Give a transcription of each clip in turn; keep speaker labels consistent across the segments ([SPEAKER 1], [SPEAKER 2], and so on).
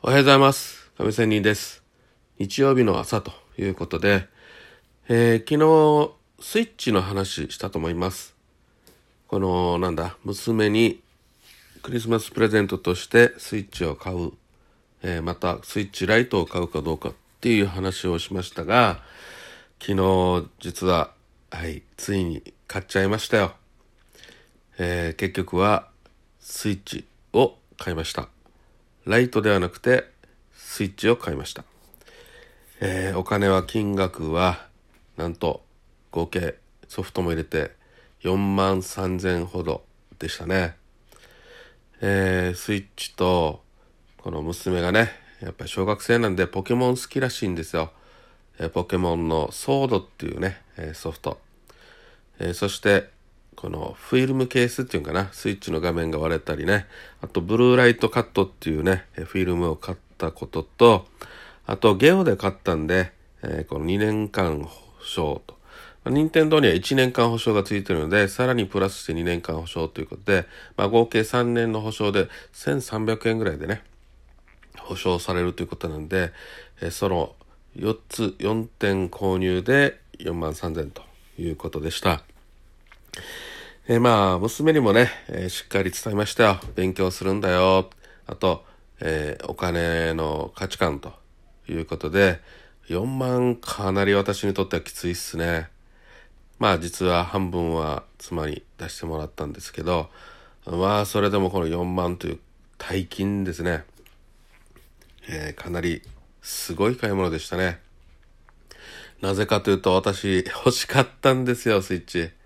[SPEAKER 1] おはようございます。亀仙人です。日曜日の朝ということで、えー昨日スイッチの話したと思います。この、なんだ、娘にクリスマスプレゼントとしてスイッチを買う、えーまたスイッチライトを買うかどうかっていう話をしましたが、昨日実は、はい、ついに買っちゃいましたよ。えー結局はスイッチを買いました。ライトではなくてスイッチを買いました。えーお金は金額はなんと合計ソフトも入れて4万3000ほどでしたね。えースイッチとこの娘がねやっぱり小学生なんでポケモン好きらしいんですよ。えーポケモンのソードっていうね、えーソフト。えそしてこのフィルムケースっていうかなスイッチの画面が割れたりねあとブルーライトカットっていうねフィルムを買ったこととあとゲオで買ったんで、えーこの2年間保証と任天堂には1年間保証がついてるのでさらにプラスして2年間保証ということで、まあ、合計3年の保証で1300円ぐらいでね保証されるということなんで、えーその4つ4点購入で4万3000ということでした。えーまあ娘にもね、えーしっかり伝えましたよ。勉強するんだよ。あと、えーお金の価値観ということで4万かなり私にとってはきついっすね。まあ実は半分は妻に出してもらったんですけどまあそれでもこの4万という大金ですね、えかなりすごい買い物でしたね。なぜかというと私欲しかったんですよスイッチ。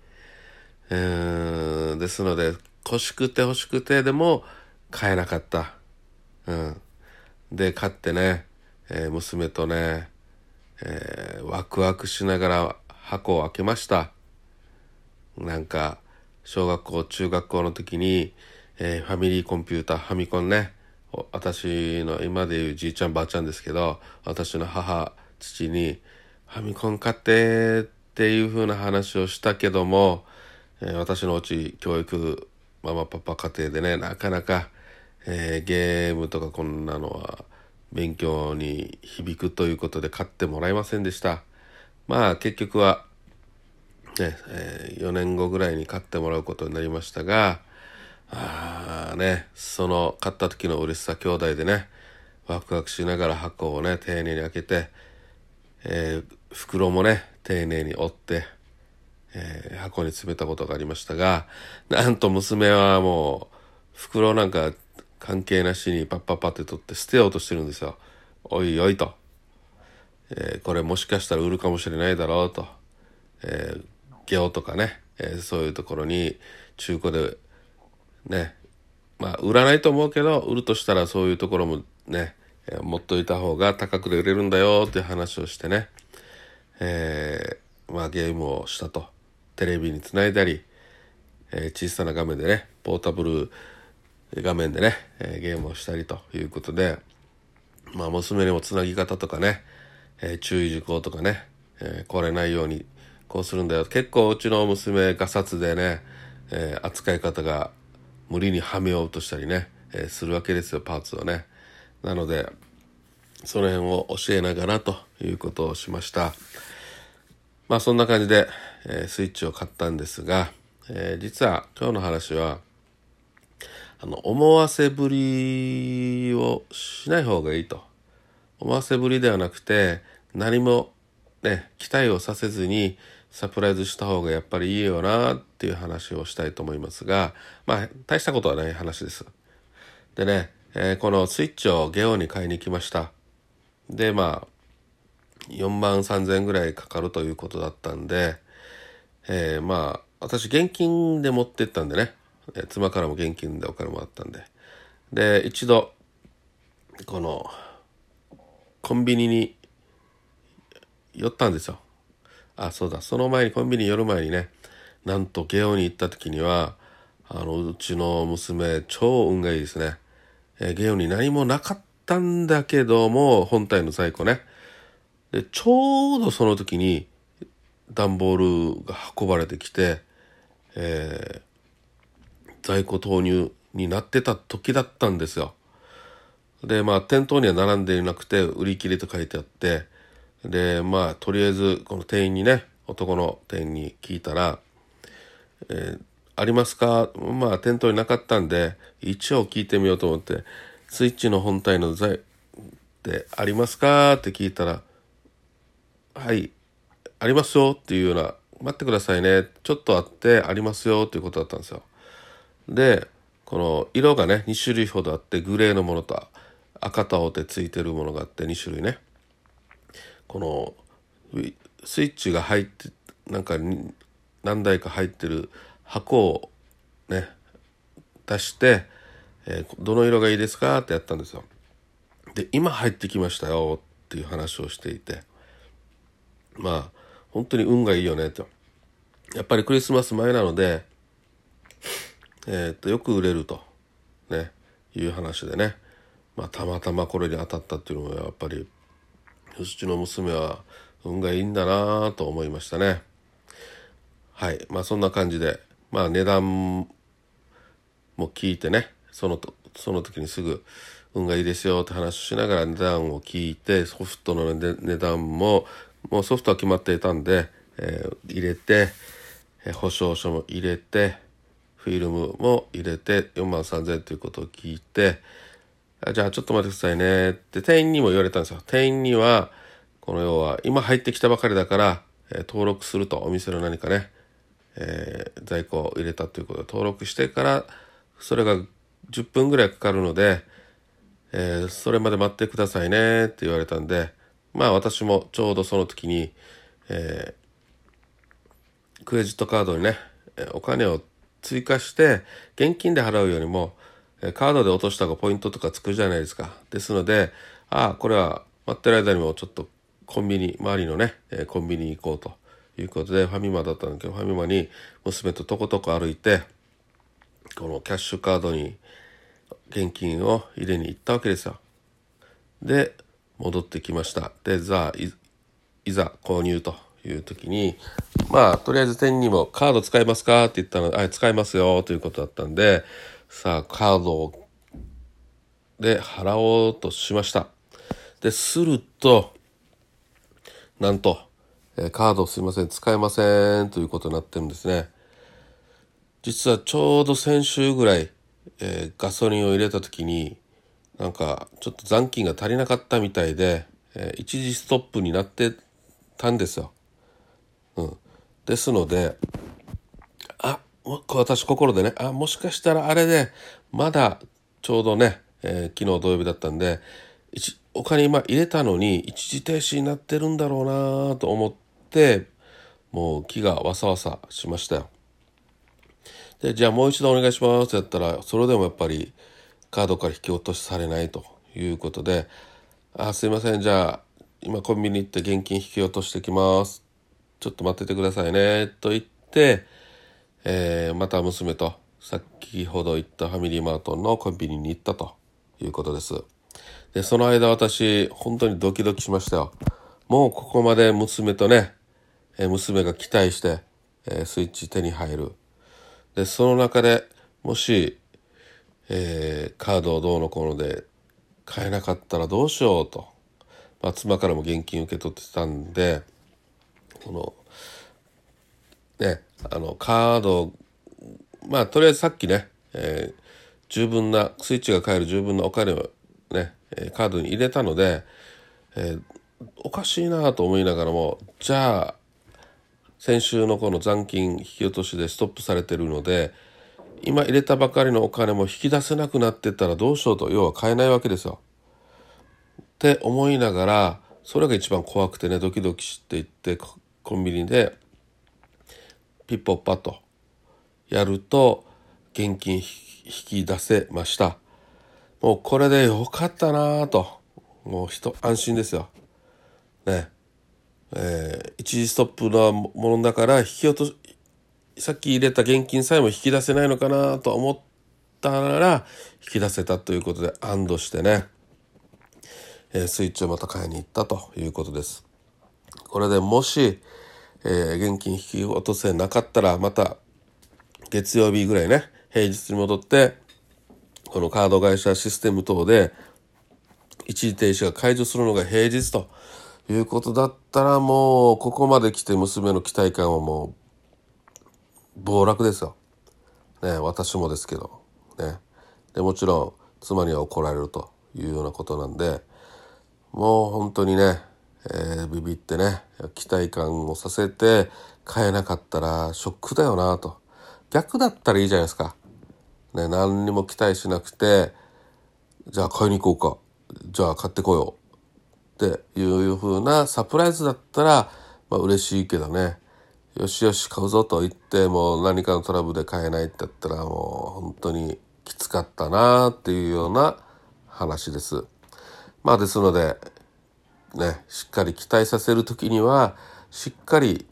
[SPEAKER 1] うーんですので欲しくて欲しくてでも買えなかった。うん、で買ってね、えー娘とね、えーワクワクしながら箱を開けました。なんか小学校中学校の時に、えーファミリーコンピューターファミコンね私の今でいうじいちゃんばあちゃんですけど私の母父に「ファミコン買って」っていう風な話をしたけども、えー私のうち教育ママパパ家庭でねなかなか、えーゲームとかこんなのは勉強に響くということで買ってもらえませんでした。まあ結局はね、え4年後ぐらいに買ってもらうことになりましたがあーねその買った時の嬉しさ兄弟でねワクワクしながら箱をね丁寧に開けて、えー袋もね丁寧に折って、えー箱に詰めたことがありましたがなんと娘はもう袋なんか関係なしにパッパッパって取って捨てようとしてるんですよ。おいおいと。えーこれもしかしたら売るかもしれないだろうと。えーゲオとかね、えーそういうところに中古でねまあ売らないと思うけど売るとしたらそういうところもね、えー持っといた方が高くで売れるんだよっていう話をしてね、えーまあゲームをしたとテレビにつないだり、えー小さな画面でねポータブル画面でね、えーゲームをしたりということでまあ娘にもつなぎ方とかね、えー注意事項とかね、えー壊れないようにこうするんだよ。結構うちの娘ガサツでね、えー扱い方が無理にはめようとしたりね、えーするわけですよパーツをね。なのでその辺を教えながらということをしました。まあそんな感じで、えースイッチを買ったんですが、えー実は今日の話はあの思わせぶりをしない方がいいと。思わせぶりではなくて何もね期待をさせずにサプライズした方がやっぱりいいよなっていう話をしたいと思いますがまあ大したことはない話です。でね、えーこのスイッチをゲオに買いに来ました。でまあ4万3000円ぐらいかかるということだったんで、えーまあ私現金で持ってったんでね、えー妻からも現金でお金もらったんで。で一度このコンビニに寄ったんですよ。あそうだ。その前にコンビニ寄る前にねなんとゲオに行った時にはあのうちの娘超運がいいですね、えーゲオに何もなかったんだけども本体の在庫ね。でちょうどその時に段ボールが運ばれてきて、えー在庫投入になってた時だったんですよ。でまあ店頭には並んでいなくて売り切りと書いてあってでまあとりあえずこの店員にね男の店員に聞いたら「えー、ありますか?」まあ店頭になかったんで一応聞いてみようと思って「スイッチの本体の材ってありますか?」って聞いたら「はいありますよ」っていうような「待ってくださいねちょっとあってありますよ」っていうことだったんですよ。でこの色がね2種類ほどあってグレーのものと赤と青でついてるものがあって2種類ねこのスイッチが入ってなんか何台か入ってる箱をね出して「えー、どの色がいいですか?」ってやったんですよ。で今入ってきましたよっていう話をしていてまあ本当に運がいいよねと。やっぱりクリスマス前なので、えー、っとよく売れると。ね。いう話でね、まあ、たまたまこれに当たったっていうのもやっぱりうちの娘は運がいいんだなと思いましたね。はい。まあそんな感じでまあ値段も聞いてね。そのとその時にすぐ運がいいですよって話しながら値段を聞いてソフトの値段ももうソフトは決まっていたんで、えー、入れて、えー、保証書も入れてフィルムも入れて4万3000ということを聞いてじゃあちょっと待ってくださいねって店員にも言われたんですよ。店員にはこの要は今入ってきたばかりだから、えー、登録するとお店の何かね、えー、在庫を入れたということで登録してからそれが10分ぐらいかかるので、えー、それまで待ってくださいねって言われたんでまあ私もちょうどその時に、えー、クレジットカードにねお金を追加して現金で払うよりもカードで落とした方がポイントとかつくじゃないですか。ですのでああこれは待ってる間にもちょっとコンビニ周りのね、コンビニ行こうということでファミマだったんだけどファミマに娘ととことこ歩いてこのキャッシュカードに現金を入れに行ったわけですよ。で戻ってきました。でざいざ購入という時にまあとりあえず店にも「カード使いますか?」って言ったら「あ使いますよ」ということだったんでさあカードをで払おうとしました。でするとなんと、え、カードすいません、使えませんということになってるんですね。実はちょうど先週ぐらい、えー、ガソリンを入れた時に、なんかちょっと残金が足りなかったみたいで、えー、一時ストップになってたんですよ。うん。ですので、あ、私心でね、あ、もしかしたらあれで、まだちょうどね、えー、昨日土曜日だったんで、お金今入れたのに一時停止になってるんだろうなと思ってもう気がわさわさしましたよ。でじゃあもう一度お願いしますってやったらそれでもやっぱりカードから引き落としされないということで「あすいませんじゃあ今コンビニ行って現金引き落としてきます」「ちょっと待っててくださいね」と言って、えー、また娘と先ほど言ったファミリーマートのコンビニに行ったということです。で、その間私、本当にドキドキしましたよ。もうここまで娘とね、え娘が期待して、えスイッチ手に入る。で、その中でもし、えー、カードをどうのこうので買えなかったらどうしようと。まあ、妻からも現金受け取ってたんで、この、ね、あの、カード、まあ、とりあえずさっきね、えー、十分な、スイッチが買える十分なお金をね、カードに入れたので、えー、おかしいなと思いながらもじゃあ先週のこの残金引き落としでストップされてるので今入れたばかりのお金も引き出せなくなってたらどうしようと要は買えないわけですよ。って思いながらそれが一番怖くてねドキドキしていってコンビニでピッポッパとやると現金引き出せました。もうこれでよかったなともう人安心ですよ。ねえー、一時ストップのものだから引き落とさっき入れた現金さえも引き出せないのかなと思ったら引き出せたということで安堵してね、えー、スイッチをまた買いに行ったということです。これでもし、えー、現金引き落とせなかったらまた月曜日ぐらいね平日に戻ってこのカード会社システム等で一時停止が解除するのが平日ということだったらもうここまで来て娘の期待感はもう暴落ですよ。ね私もですけど。ね。でもちろん妻には怒られるというようなことなんでもう本当にね、えー、ビビってね期待感をさせて買えなかったらショックだよなと。逆だったらいいじゃないですか。ね何にも期待しなくてじゃあ買いに行こうか。じゃあ買ってこよう。っていう風なサプライズだったら、まあ嬉しいけどね。よしよし買うぞと言ってもう何かのトラブルで買えないって言ったらもう本当にきつかったなっていうような話です。まあですのでねしっかり期待させる時にはしっかり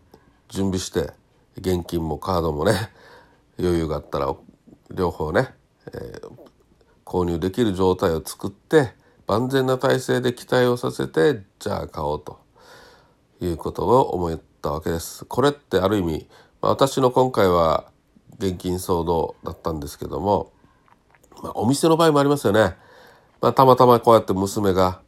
[SPEAKER 1] 準備して現金もカードもね余裕があったら両方ね、えー、購入できる状態を作って万全な体制で期待をさせてじゃあ買おうということを思ったわけです。これってある意味、まあ、私の今回は現金騒動だったんですけども、まあ、お店の場合もありますよね。まあ、たまたまこうやって娘が、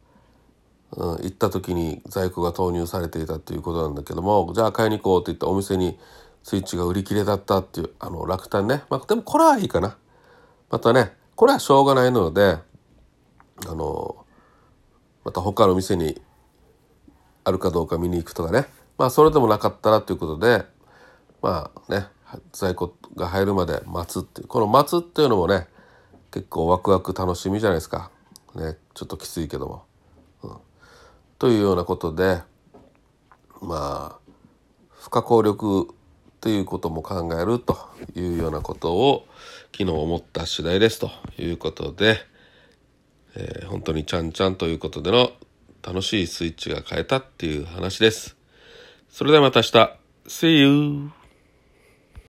[SPEAKER 1] うん、行った時に在庫が投入されていたということなんだけどもじゃあ買いに行こうって言ってお店にスイッチが売り切れだったっていうあの落胆ね、まあ、でもこれはいいかなまたねこれはしょうがないのであのまた他の店にあるかどうか見に行くとかねまあそれでもなかったらということでまあね在庫が入るまで待つっていうこの待つっていうのもね結構ワクワク楽しみじゃないですかねちょっときついけども。うん、というようなことでまあ不可抗力ということも考えるというようなことを昨日思った次第ですということで、えー、本当にちゃんちゃんということでの楽しいスイッチが変えたっていう話です。それではまた明日。See you!